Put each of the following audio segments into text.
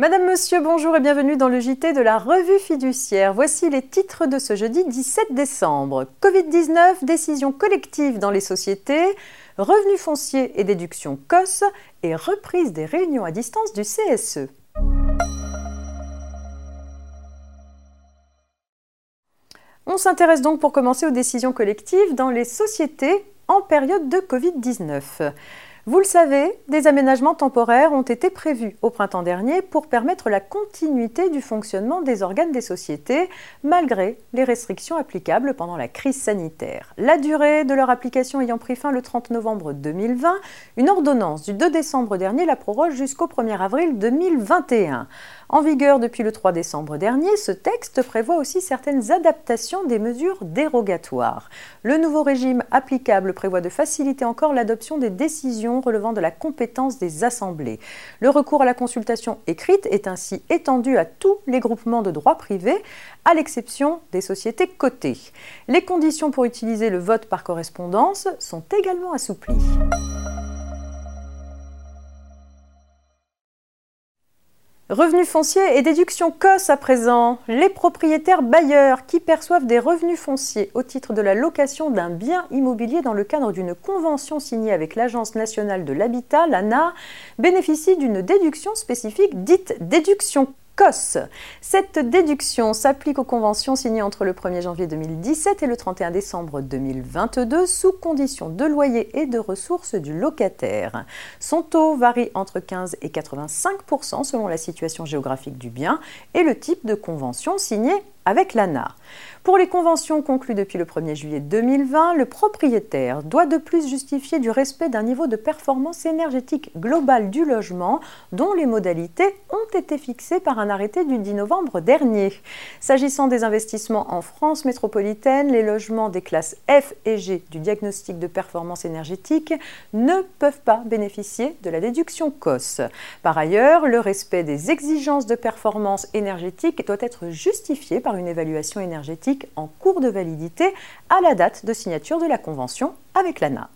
Madame, Monsieur, bonjour et bienvenue dans le JT de la revue fiduciaire. Voici les titres de ce jeudi 17 décembre. Covid-19, décision collective dans les sociétés, revenus fonciers et déduction COS et reprise des réunions à distance du CSE. On s'intéresse donc pour commencer aux décisions collectives dans les sociétés en période de Covid-19. Vous le savez, des aménagements temporaires ont été prévus au printemps dernier pour permettre la continuité du fonctionnement des organes des sociétés, malgré les restrictions applicables pendant la crise sanitaire. La durée de leur application ayant pris fin le 30 novembre 2020, une ordonnance du 2 décembre dernier la proroge jusqu'au 1er avril 2021. En vigueur depuis le 3 décembre dernier, ce texte prévoit aussi certaines adaptations des mesures dérogatoires. Le nouveau régime applicable prévoit de faciliter encore l'adoption des décisions relevant de la compétence des assemblées. Le recours à la consultation écrite est ainsi étendu à tous les groupements de droit privé, à l'exception des sociétés cotées. Les conditions pour utiliser le vote par correspondance sont également assouplies. Revenus fonciers et déduction COS à présent. Les propriétaires bailleurs qui perçoivent des revenus fonciers au titre de la location d'un bien immobilier dans le cadre d'une convention signée avec l'Agence nationale de l'habitat, l'ANA, bénéficient d'une déduction spécifique dite déduction cette déduction s'applique aux conventions signées entre le 1er janvier 2017 et le 31 décembre 2022 sous condition de loyer et de ressources du locataire. Son taux varie entre 15 et 85% selon la situation géographique du bien et le type de convention signée avec l'ANA. Pour les conventions conclues depuis le 1er juillet 2020, le propriétaire doit de plus justifier du respect d'un niveau de performance énergétique globale du logement dont les modalités ont été fixées par un arrêté du 10 novembre dernier. S'agissant des investissements en France métropolitaine, les logements des classes F et G du diagnostic de performance énergétique ne peuvent pas bénéficier de la déduction COS. Par ailleurs, le respect des exigences de performance énergétique doit être justifié par une évaluation énergétique en cours de validité à la date de signature de la convention avec l'ANA.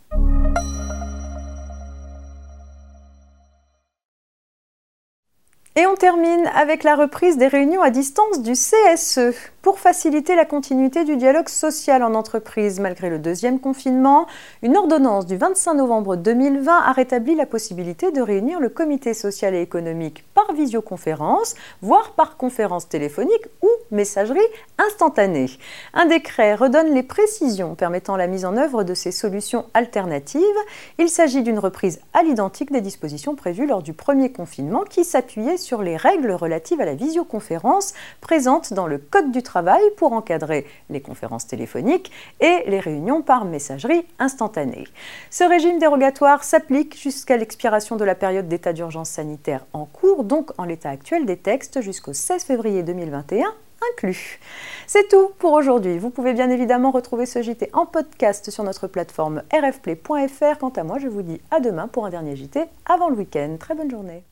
Et on termine avec la reprise des réunions à distance du CSE pour faciliter la continuité du dialogue social en entreprise malgré le deuxième confinement. Une ordonnance du 25 novembre 2020 a rétabli la possibilité de réunir le comité social et économique par visioconférence, voire par conférence téléphonique ou messagerie instantanée. Un décret redonne les précisions permettant la mise en œuvre de ces solutions alternatives. Il s'agit d'une reprise à l'identique des dispositions prévues lors du premier confinement qui s'appuyait sur les règles relatives à la visioconférence présentes dans le Code du travail pour encadrer les conférences téléphoniques et les réunions par messagerie instantanée. Ce régime dérogatoire s'applique jusqu'à l'expiration de la période d'état d'urgence sanitaire en cours, donc en l'état actuel des textes jusqu'au 16 février 2021 C'est tout pour aujourd'hui. Vous pouvez bien évidemment retrouver ce JT en podcast sur notre plateforme rfplay.fr. Quant à moi, je vous dis à demain pour un dernier JT avant le week-end. Très bonne journée.